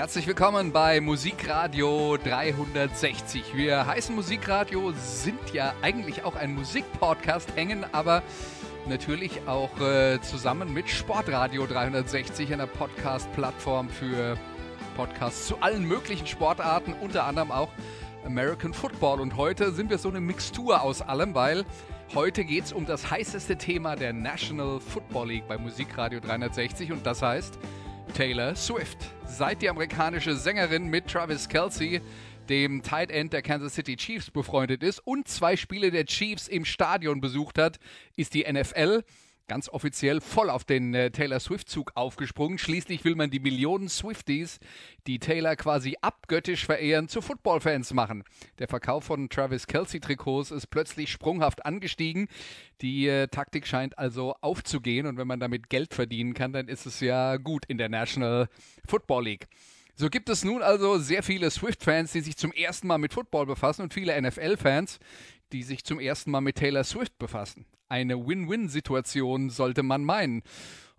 Herzlich willkommen bei Musikradio 360. Wir heißen Musikradio, sind ja eigentlich auch ein Musikpodcast, hängen aber natürlich auch äh, zusammen mit Sportradio 360, einer Podcast-Plattform für Podcasts zu allen möglichen Sportarten, unter anderem auch American Football. Und heute sind wir so eine Mixtur aus allem, weil heute geht es um das heißeste Thema der National Football League bei Musikradio 360 und das heißt Taylor Swift. Seit die amerikanische Sängerin mit Travis Kelsey, dem Tight End der Kansas City Chiefs, befreundet ist und zwei Spiele der Chiefs im Stadion besucht hat, ist die NFL ganz offiziell voll auf den äh, Taylor Swift-Zug aufgesprungen. Schließlich will man die Millionen Swifties, die Taylor quasi abgöttisch verehren, zu Footballfans machen. Der Verkauf von Travis Kelsey-Trikots ist plötzlich sprunghaft angestiegen. Die äh, Taktik scheint also aufzugehen und wenn man damit Geld verdienen kann, dann ist es ja gut in der National Football League. So gibt es nun also sehr viele Swift-Fans, die sich zum ersten Mal mit Football befassen und viele NFL-Fans, die sich zum ersten Mal mit Taylor Swift befassen. Eine Win-Win-Situation sollte man meinen.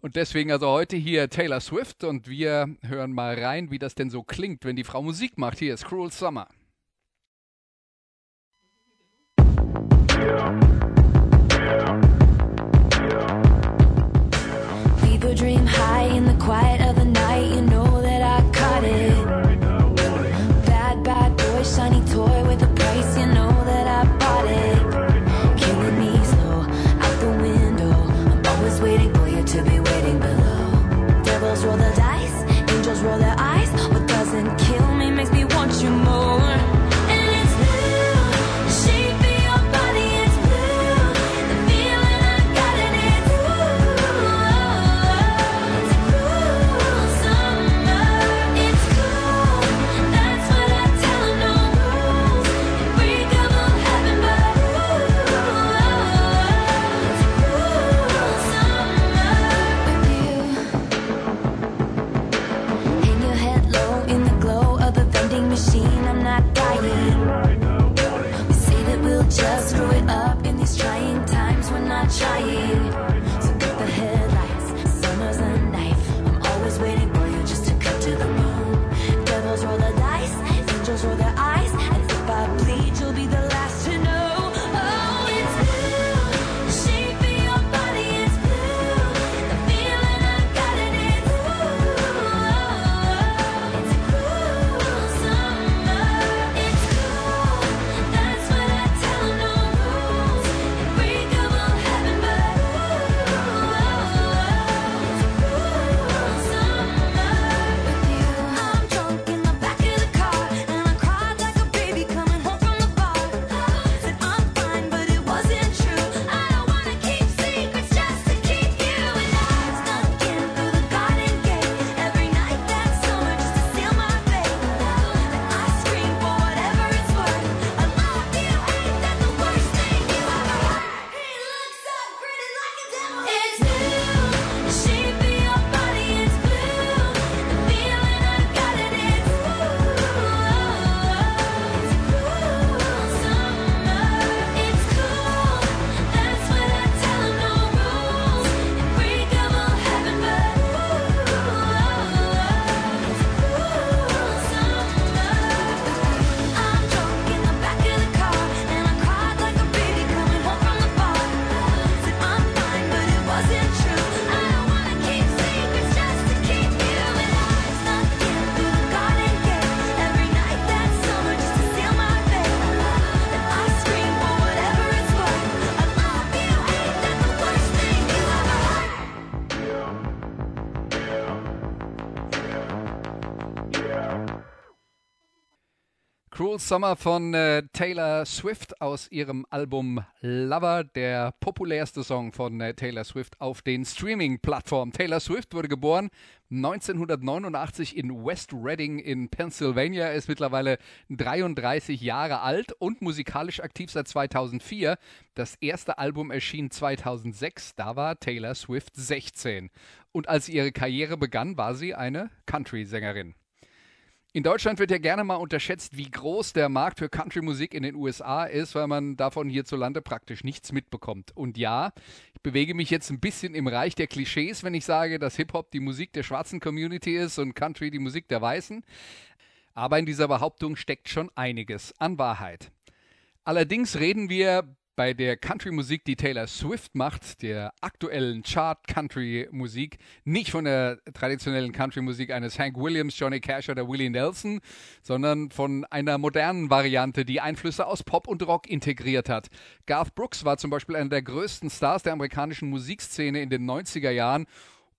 Und deswegen also heute hier Taylor Swift und wir hören mal rein, wie das denn so klingt, wenn die Frau Musik macht. Hier ist Cruel Summer. People Cruel Summer von äh, Taylor Swift aus ihrem Album Lover, der populärste Song von äh, Taylor Swift auf den Streaming-Plattformen. Taylor Swift wurde geboren 1989 in West Reading in Pennsylvania, ist mittlerweile 33 Jahre alt und musikalisch aktiv seit 2004. Das erste Album erschien 2006, da war Taylor Swift 16. Und als ihre Karriere begann, war sie eine Country-Sängerin. In Deutschland wird ja gerne mal unterschätzt, wie groß der Markt für Country-Musik in den USA ist, weil man davon hierzulande praktisch nichts mitbekommt. Und ja, ich bewege mich jetzt ein bisschen im Reich der Klischees, wenn ich sage, dass Hip-Hop die Musik der schwarzen Community ist und Country die Musik der Weißen. Aber in dieser Behauptung steckt schon einiges an Wahrheit. Allerdings reden wir bei der Country-Musik, die Taylor Swift macht, der aktuellen Chart-Country-Musik, nicht von der traditionellen Country-Musik eines Hank Williams, Johnny Cash oder Willie Nelson, sondern von einer modernen Variante, die Einflüsse aus Pop und Rock integriert hat. Garth Brooks war zum Beispiel einer der größten Stars der amerikanischen Musikszene in den 90er Jahren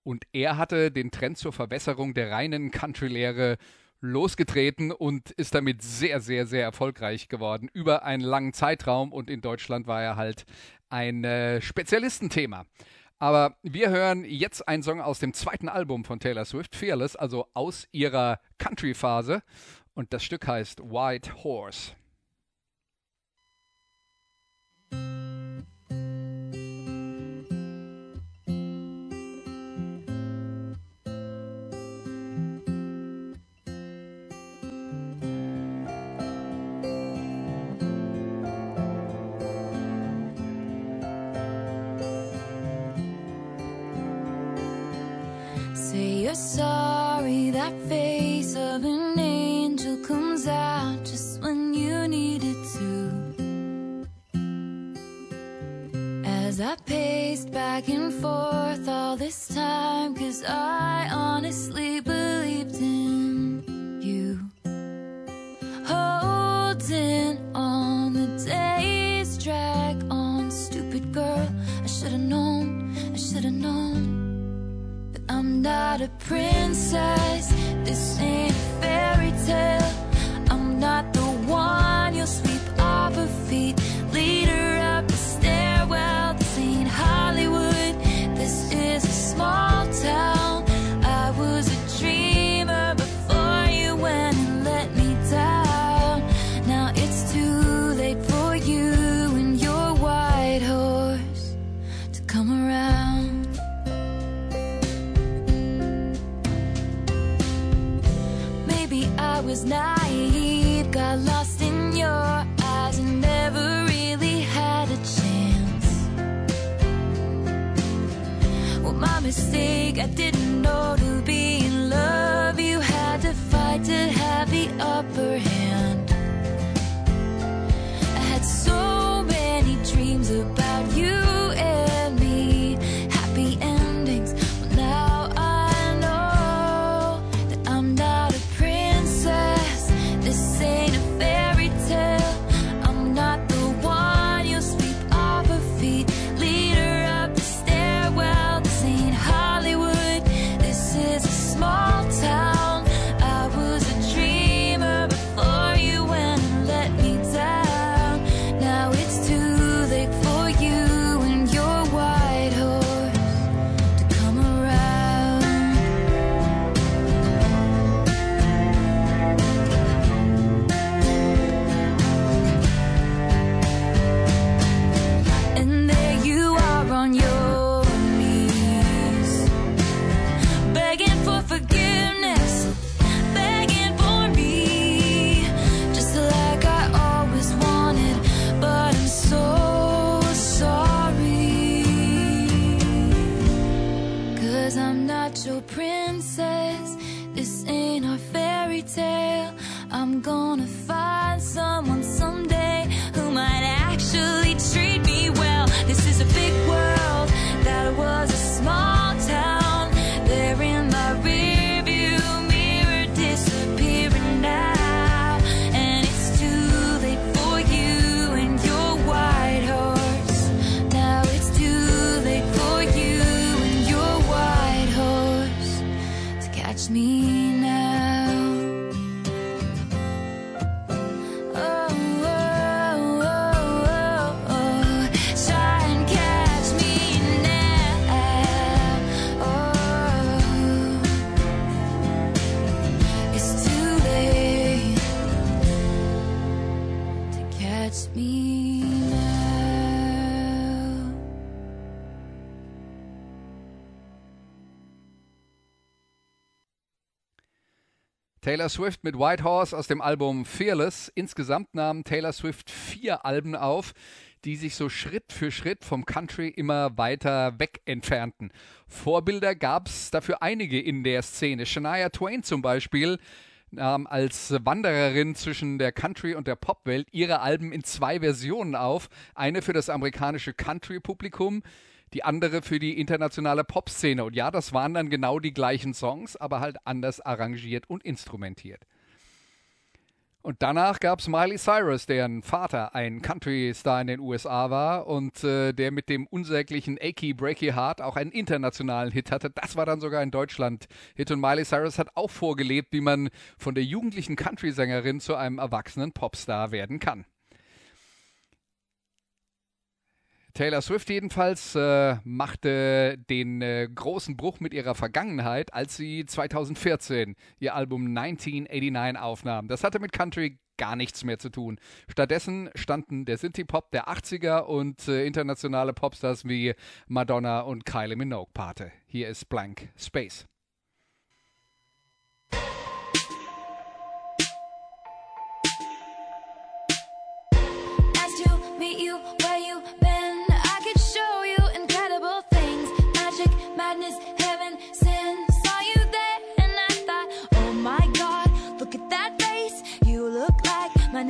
und er hatte den Trend zur Verbesserung der reinen Country-Lehre losgetreten und ist damit sehr, sehr, sehr erfolgreich geworden über einen langen Zeitraum und in Deutschland war er halt ein äh, Spezialistenthema. Aber wir hören jetzt einen Song aus dem zweiten Album von Taylor Swift, Fearless, also aus ihrer Country-Phase. Und das Stück heißt White Horse. As I paced back and forth all this time, cause I honestly believed in you. Holding on the days drag on, stupid girl. I should've known, I should've known. I'm not a princess. This ain't a fairy tale. I'm not the one you'll sweep off her feet. Taylor Swift mit White Horse aus dem Album Fearless. Insgesamt nahm Taylor Swift vier Alben auf, die sich so Schritt für Schritt vom Country immer weiter weg entfernten. Vorbilder gab es dafür einige in der Szene. Shania Twain zum Beispiel nahm als Wandererin zwischen der Country- und der Popwelt ihre Alben in zwei Versionen auf. Eine für das amerikanische Country-Publikum, die andere für die internationale Popszene. Und ja, das waren dann genau die gleichen Songs, aber halt anders arrangiert und instrumentiert. Und danach gab es Miley Cyrus, deren Vater ein Country-Star in den USA war und äh, der mit dem unsäglichen Achy Breaky Heart auch einen internationalen Hit hatte. Das war dann sogar in Deutschland Hit. Und Miley Cyrus hat auch vorgelebt, wie man von der jugendlichen Country-Sängerin zu einem erwachsenen Popstar werden kann. Taylor Swift jedenfalls äh, machte den äh, großen Bruch mit ihrer Vergangenheit, als sie 2014 ihr Album 1989 aufnahm. Das hatte mit Country gar nichts mehr zu tun. Stattdessen standen der Synthie-Pop der 80er und äh, internationale Popstars wie Madonna und Kylie Minogue Pate. Hier ist Blank Space.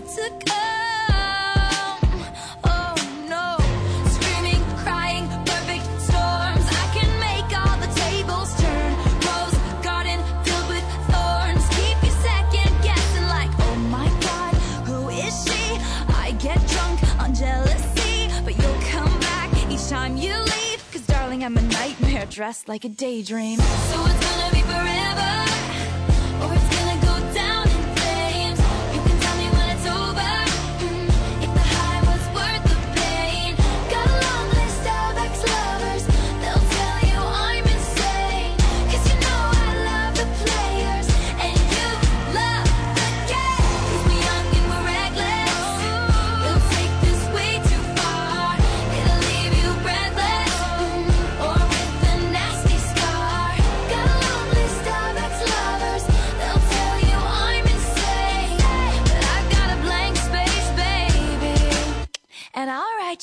to come. Oh no. Screaming, crying, perfect storms. I can make all the tables turn. Rose garden filled with thorns. Keep you second guessing, like, oh my god, who is she? I get drunk on jealousy, but you'll come back each time you leave. Cause darling, I'm a nightmare dressed like a daydream. So it's gonna be forever,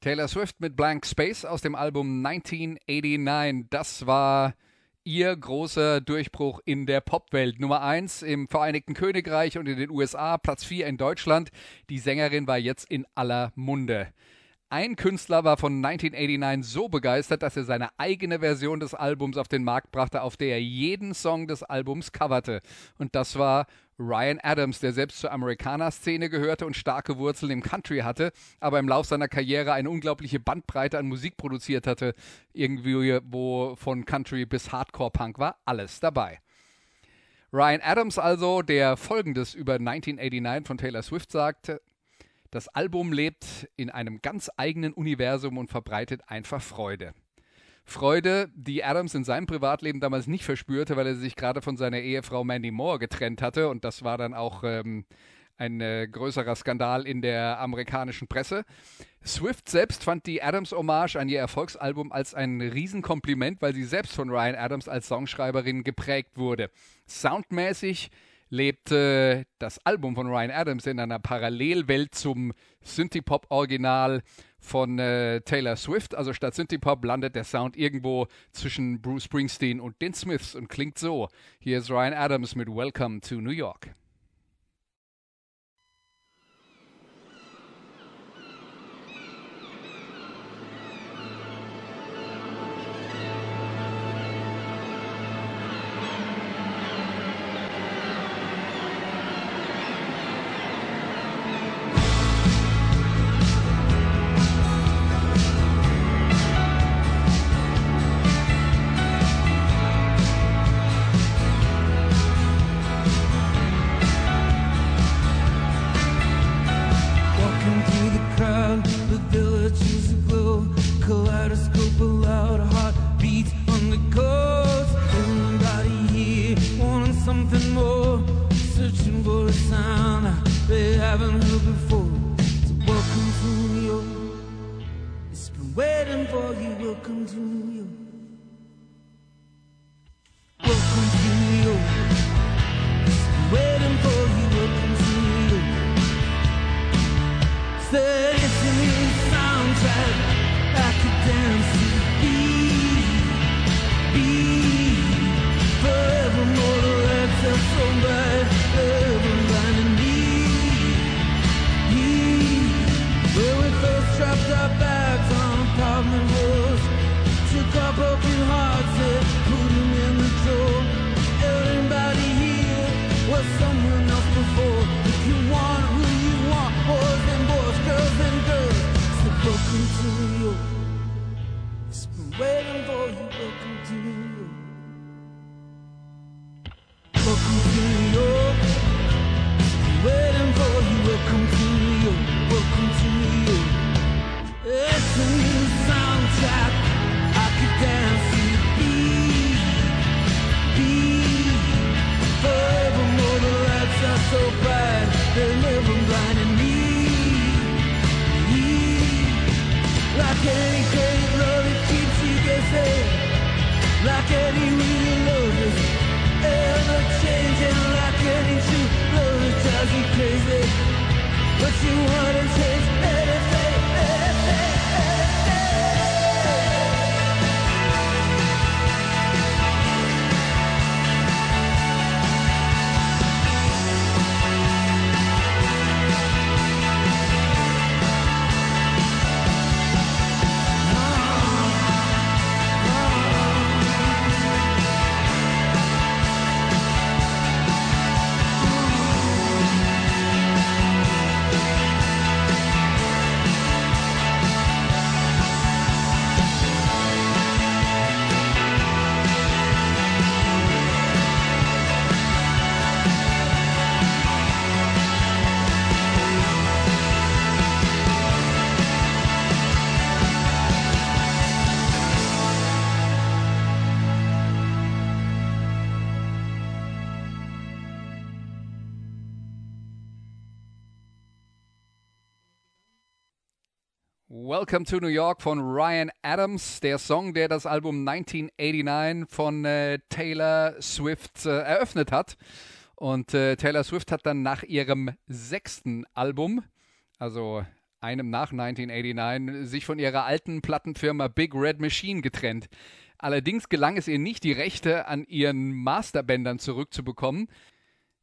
Taylor Swift mit Blank Space aus dem Album 1989. Das war ihr großer Durchbruch in der Popwelt. Nummer 1 im Vereinigten Königreich und in den USA, Platz 4 in Deutschland. Die Sängerin war jetzt in aller Munde. Ein Künstler war von 1989 so begeistert, dass er seine eigene Version des Albums auf den Markt brachte, auf der er jeden Song des Albums coverte. Und das war Ryan Adams, der selbst zur Amerikaner-Szene gehörte und starke Wurzeln im Country hatte, aber im Lauf seiner Karriere eine unglaubliche Bandbreite an Musik produziert hatte. Irgendwie, wo von Country bis Hardcore-Punk war, alles dabei. Ryan Adams also, der folgendes über 1989 von Taylor Swift sagte, das Album lebt in einem ganz eigenen Universum und verbreitet einfach Freude. Freude, die Adams in seinem Privatleben damals nicht verspürte, weil er sich gerade von seiner Ehefrau Mandy Moore getrennt hatte. Und das war dann auch ähm, ein äh, größerer Skandal in der amerikanischen Presse. Swift selbst fand die Adams-Hommage an ihr Erfolgsalbum als ein Riesenkompliment, weil sie selbst von Ryan Adams als Songschreiberin geprägt wurde. Soundmäßig lebte das Album von Ryan Adams in einer Parallelwelt zum Synthie-Pop-Original von äh, Taylor Swift. Also statt Synthie-Pop landet der Sound irgendwo zwischen Bruce Springsteen und den Smiths und klingt so. Hier ist Ryan Adams mit Welcome to New York. But you crazy. What you wanna change Welcome to New York von Ryan Adams, der Song, der das Album 1989 von äh, Taylor Swift äh, eröffnet hat. Und äh, Taylor Swift hat dann nach ihrem sechsten Album also einem nach 1989, sich von ihrer alten Plattenfirma Big Red Machine getrennt. Allerdings gelang es ihr nicht, die Rechte an ihren Masterbändern zurückzubekommen,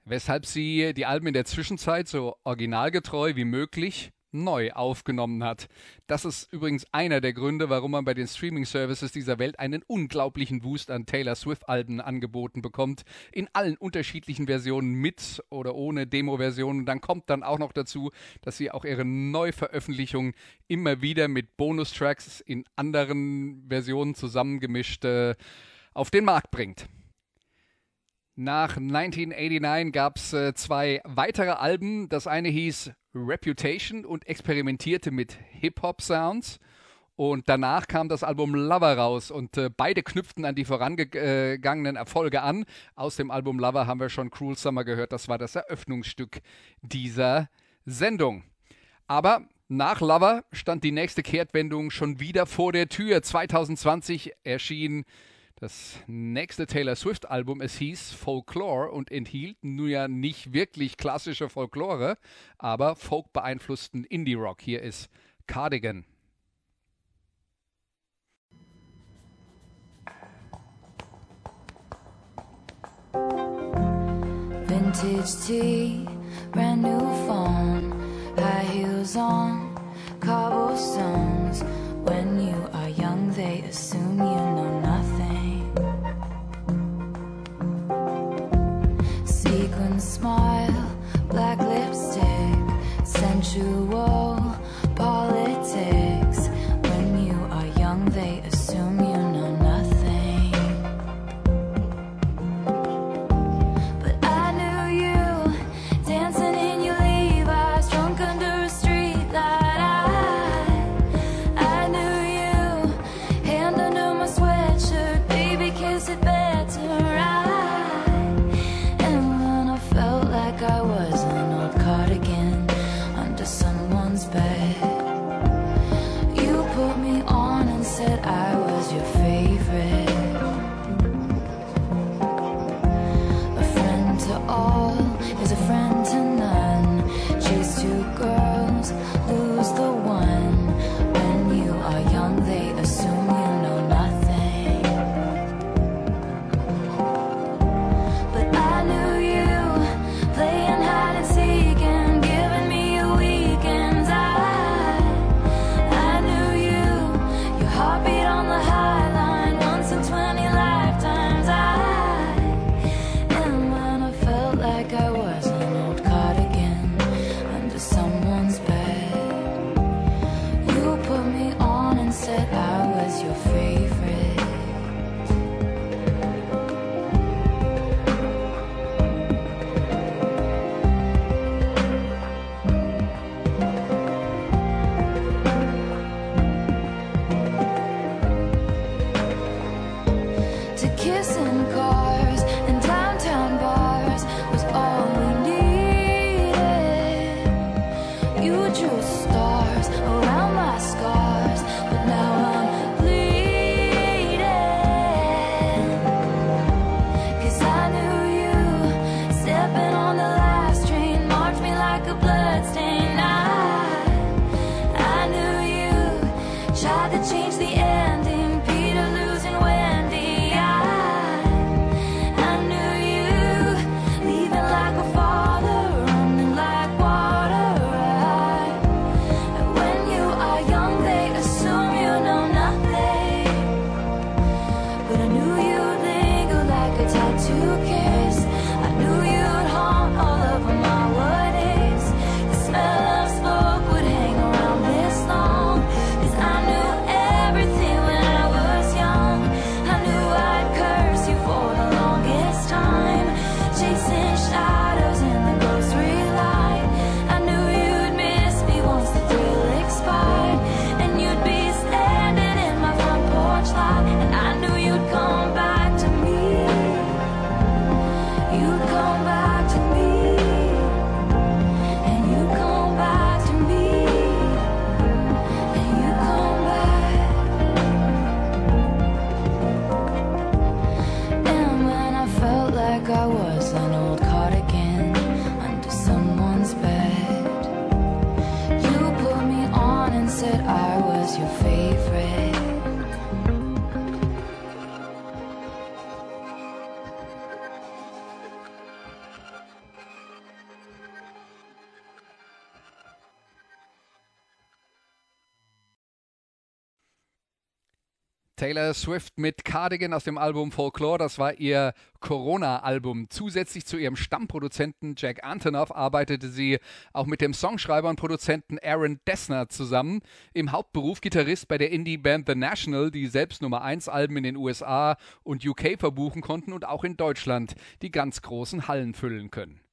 weshalb sie die Alben in der Zwischenzeit so originalgetreu wie möglich neu aufgenommen hat. Das ist übrigens einer der Gründe, warum man bei den Streaming-Services dieser Welt einen unglaublichen Wust an Taylor Swift-Alben angeboten bekommt. In allen unterschiedlichen Versionen mit oder ohne Demo-Versionen. Dann kommt dann auch noch dazu, dass sie auch ihre Neuveröffentlichungen immer wieder mit Bonustracks in anderen Versionen zusammengemischt äh, auf den Markt bringt. Nach 1989 gab es äh, zwei weitere Alben. Das eine hieß Reputation und experimentierte mit Hip-Hop-Sounds. Und danach kam das Album Lover raus und äh, beide knüpften an die vorangegangenen Erfolge an. Aus dem Album Lover haben wir schon Cruel Summer gehört. Das war das Eröffnungsstück dieser Sendung. Aber nach Lover stand die nächste Kehrtwendung schon wieder vor der Tür. 2020 erschien das nächste Taylor Swift-Album, es hieß Folklore und enthielt nun ja nicht wirklich klassische Folklore, aber folk beeinflussten Indie-Rock. Hier ist Cardigan. Vintage tea, brand new phone, high heels on, cobblestones. When you are young, they assume you know nothing. Smile, black lipstick, sensual Taylor Swift mit Cardigan aus dem Album Folklore. Das war ihr Corona-Album. Zusätzlich zu ihrem Stammproduzenten Jack Antonoff arbeitete sie auch mit dem Songschreiber und Produzenten Aaron Dessner zusammen. Im Hauptberuf Gitarrist bei der Indie-Band The National, die selbst Nummer 1 Alben in den USA und UK verbuchen konnten und auch in Deutschland die ganz großen Hallen füllen können.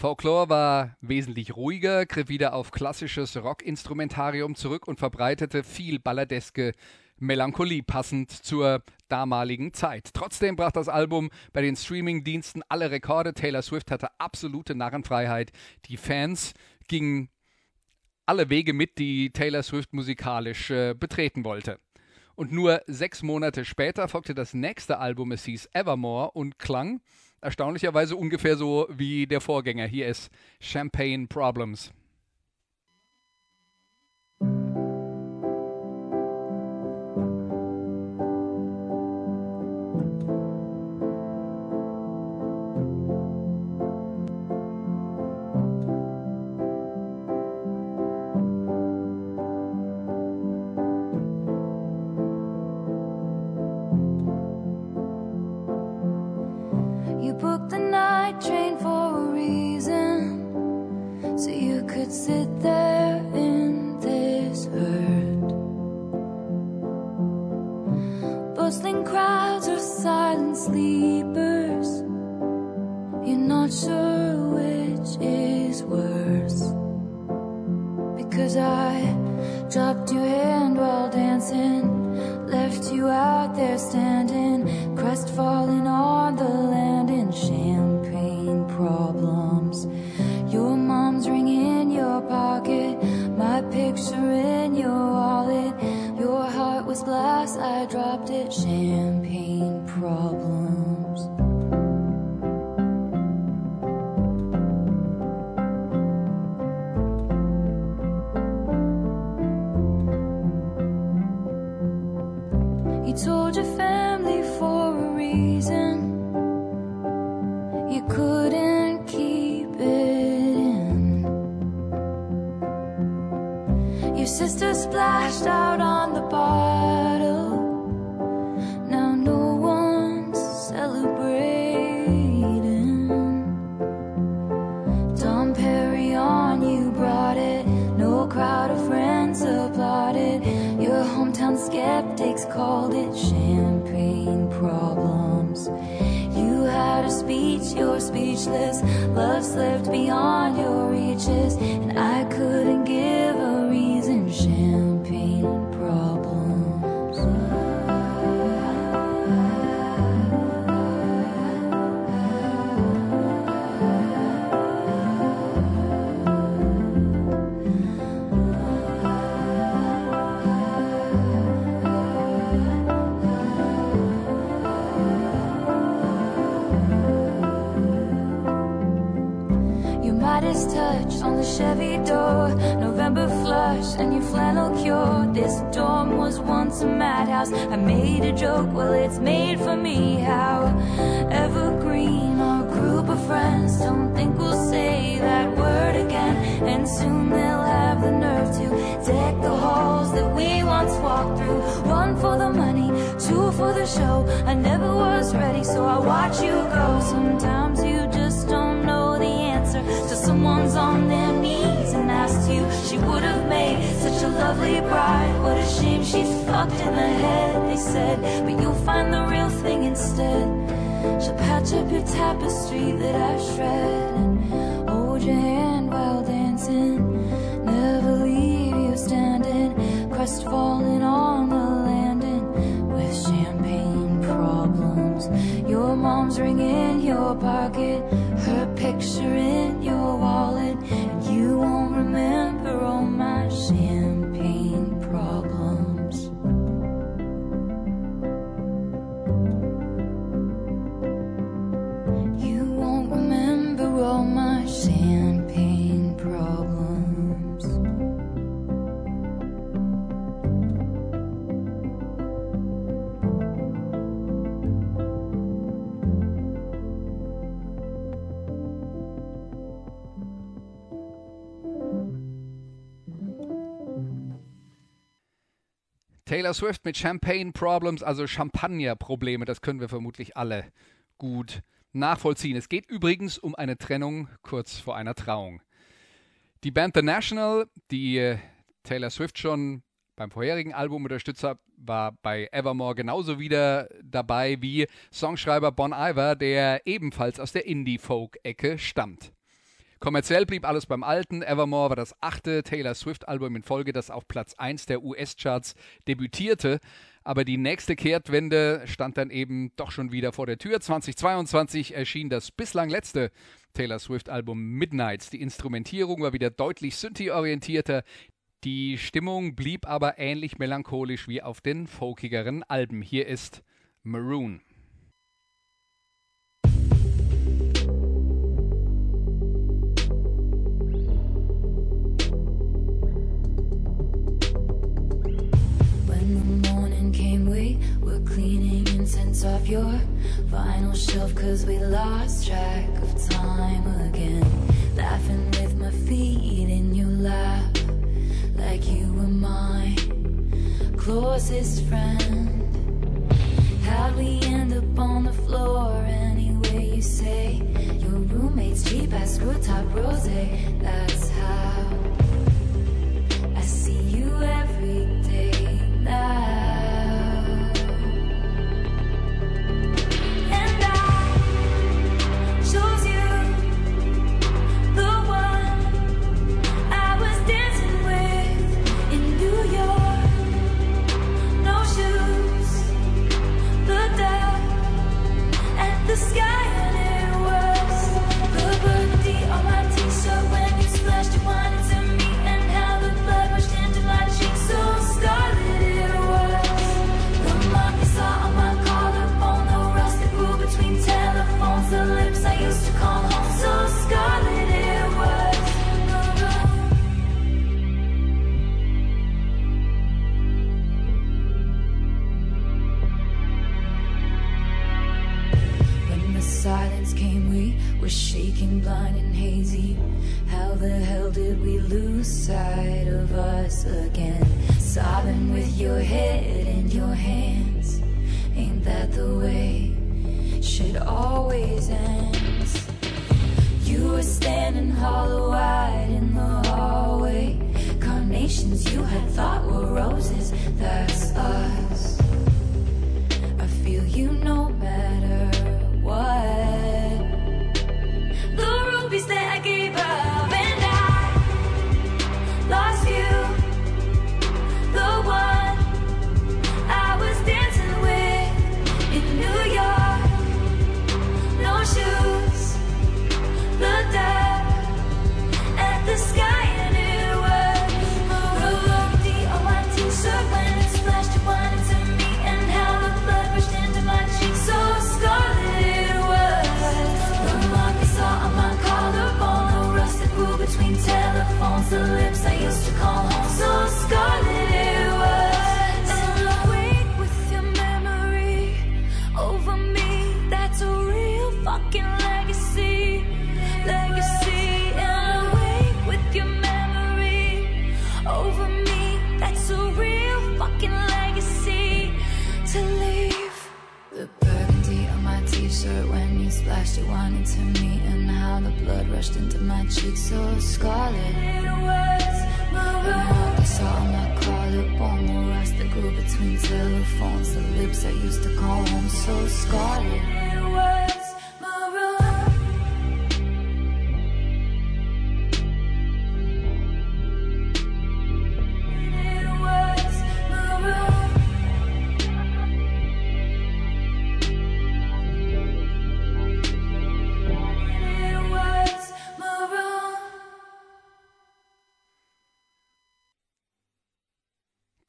Folklore war wesentlich ruhiger, griff wieder auf klassisches Rockinstrumentarium zurück und verbreitete viel balladeske Melancholie, passend zur damaligen Zeit. Trotzdem brach das Album bei den Streamingdiensten alle Rekorde. Taylor Swift hatte absolute Narrenfreiheit. Die Fans gingen alle Wege mit, die Taylor Swift musikalisch äh, betreten wollte. Und nur sechs Monate später folgte das nächste Album, es hieß Evermore und klang erstaunlicherweise ungefähr so wie der Vorgänger. Hier ist Champagne Problems. sit there in this hurt. Bustling crowds are silent sleepers. You're not sure which is worse. Because I dropped your hand while dancing, left you out there standing, crestfallen. I dropped it sham. friends applauded. Your hometown skeptics called it champagne problems. You had a speech, you're speechless. Love slipped beyond your reaches, and I couldn't give up. Chevy door, November flush, and your flannel cure. This dorm was once a madhouse. I made a joke, well, it's made for me. How evergreen our group of friends don't think we'll say that word again. And soon they'll have the nerve to deck the halls that we once walked through. One for the money, two for the show. I never was ready, so I watch you go. Sometimes you would have made such a lovely bride. What a shame she's fucked in the head, they said. But you'll find the real thing instead. She'll patch up your tapestry that I've shred and hold your hand while dancing. Never leave you standing, crestfallen on the landing with champagne problems. Your mom's ring in your pocket, her picture in your wallet, and you won't remember her own. Taylor Swift mit Champagne Problems, also Champagner-Probleme, das können wir vermutlich alle gut nachvollziehen. Es geht übrigens um eine Trennung kurz vor einer Trauung. Die Band The National, die äh, Taylor Swift schon beim vorherigen Album unterstützt hat, war bei Evermore genauso wieder dabei wie Songschreiber Bon Iver, der ebenfalls aus der Indie-Folk-Ecke stammt. Kommerziell blieb alles beim Alten. Evermore war das achte Taylor Swift-Album in Folge, das auf Platz 1 der US-Charts debütierte. Aber die nächste Kehrtwende stand dann eben doch schon wieder vor der Tür. 2022 erschien das bislang letzte Taylor Swift-Album Midnights. Die Instrumentierung war wieder deutlich Synthie-orientierter. Die Stimmung blieb aber ähnlich melancholisch wie auf den folkigeren Alben. Hier ist Maroon. Incense off your vinyl shelf Cause we lost track of time again. Laughing with my feet in your lap Like you were my closest friend. How'd we end up on the floor? Anyway you say Your roommate's cheap ass screw top rose That's how inside of us again. Sobbing with your head in your hands. Ain't that the way shit always ends? You were standing hollow eyed in the hallway. Carnations you had thought were roses, that's us.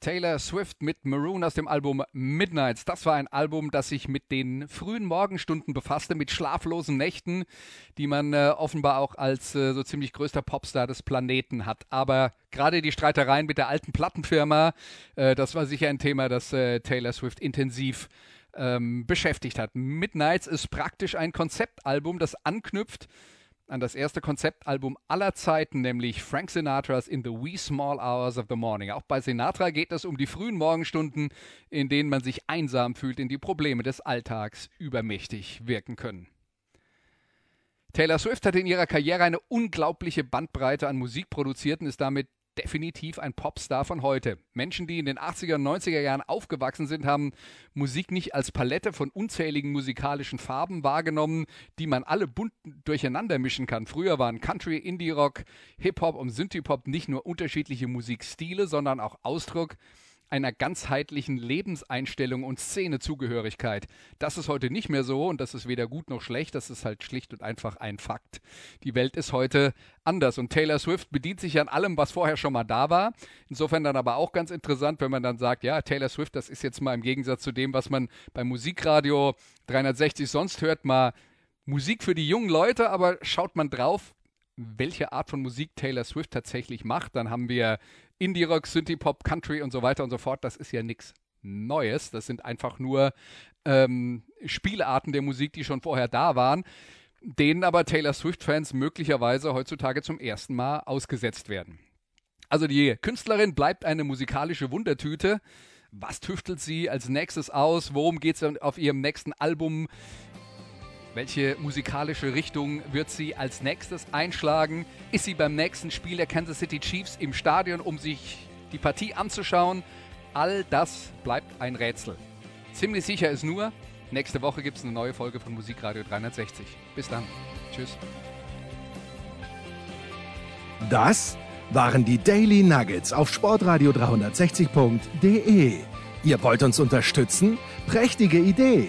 Taylor Swift mit Maroon aus dem Album Midnights. Das war ein Album, das sich mit den frühen Morgenstunden befasste, mit schlaflosen Nächten, die man äh, offenbar auch als äh, so ziemlich größter Popstar des Planeten hat. Aber gerade die Streitereien mit der alten Plattenfirma, äh, das war sicher ein Thema, das äh, Taylor Swift intensiv ähm, beschäftigt hat. Midnights ist praktisch ein Konzeptalbum, das anknüpft an das erste Konzeptalbum aller Zeiten, nämlich Frank Sinatras In the Wee Small Hours of the Morning. Auch bei Sinatra geht es um die frühen Morgenstunden, in denen man sich einsam fühlt, in die Probleme des Alltags übermächtig wirken können. Taylor Swift hat in ihrer Karriere eine unglaubliche Bandbreite an Musik produziert und ist damit definitiv ein Popstar von heute. Menschen, die in den 80er und 90er Jahren aufgewachsen sind, haben Musik nicht als Palette von unzähligen musikalischen Farben wahrgenommen, die man alle bunt durcheinander mischen kann. Früher waren Country, Indie-Rock, Hip-Hop und Synthie-Pop nicht nur unterschiedliche Musikstile, sondern auch Ausdruck einer ganzheitlichen Lebenseinstellung und Szenezugehörigkeit. Das ist heute nicht mehr so und das ist weder gut noch schlecht, das ist halt schlicht und einfach ein Fakt. Die Welt ist heute anders und Taylor Swift bedient sich an allem, was vorher schon mal da war. Insofern dann aber auch ganz interessant, wenn man dann sagt, ja, Taylor Swift, das ist jetzt mal im Gegensatz zu dem, was man beim Musikradio 360 sonst hört, mal Musik für die jungen Leute, aber schaut man drauf, welche Art von Musik Taylor Swift tatsächlich macht, dann haben wir Indie-Rock, Synthie-Pop, Country und so weiter und so fort. Das ist ja nichts Neues. Das sind einfach nur ähm, Spielarten der Musik, die schon vorher da waren, denen aber Taylor Swift-Fans möglicherweise heutzutage zum ersten Mal ausgesetzt werden. Also die Künstlerin bleibt eine musikalische Wundertüte. Was tüftelt sie als nächstes aus? Worum geht es auf ihrem nächsten Album? Welche musikalische Richtung wird sie als nächstes einschlagen? Ist sie beim nächsten Spiel der Kansas City Chiefs im Stadion, um sich die Partie anzuschauen? All das bleibt ein Rätsel. Ziemlich sicher ist nur, nächste Woche gibt es eine neue Folge von Musikradio 360. Bis dann. Tschüss. Das waren die Daily Nuggets auf Sportradio 360.de. Ihr wollt uns unterstützen? Prächtige Idee!